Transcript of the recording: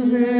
Amen.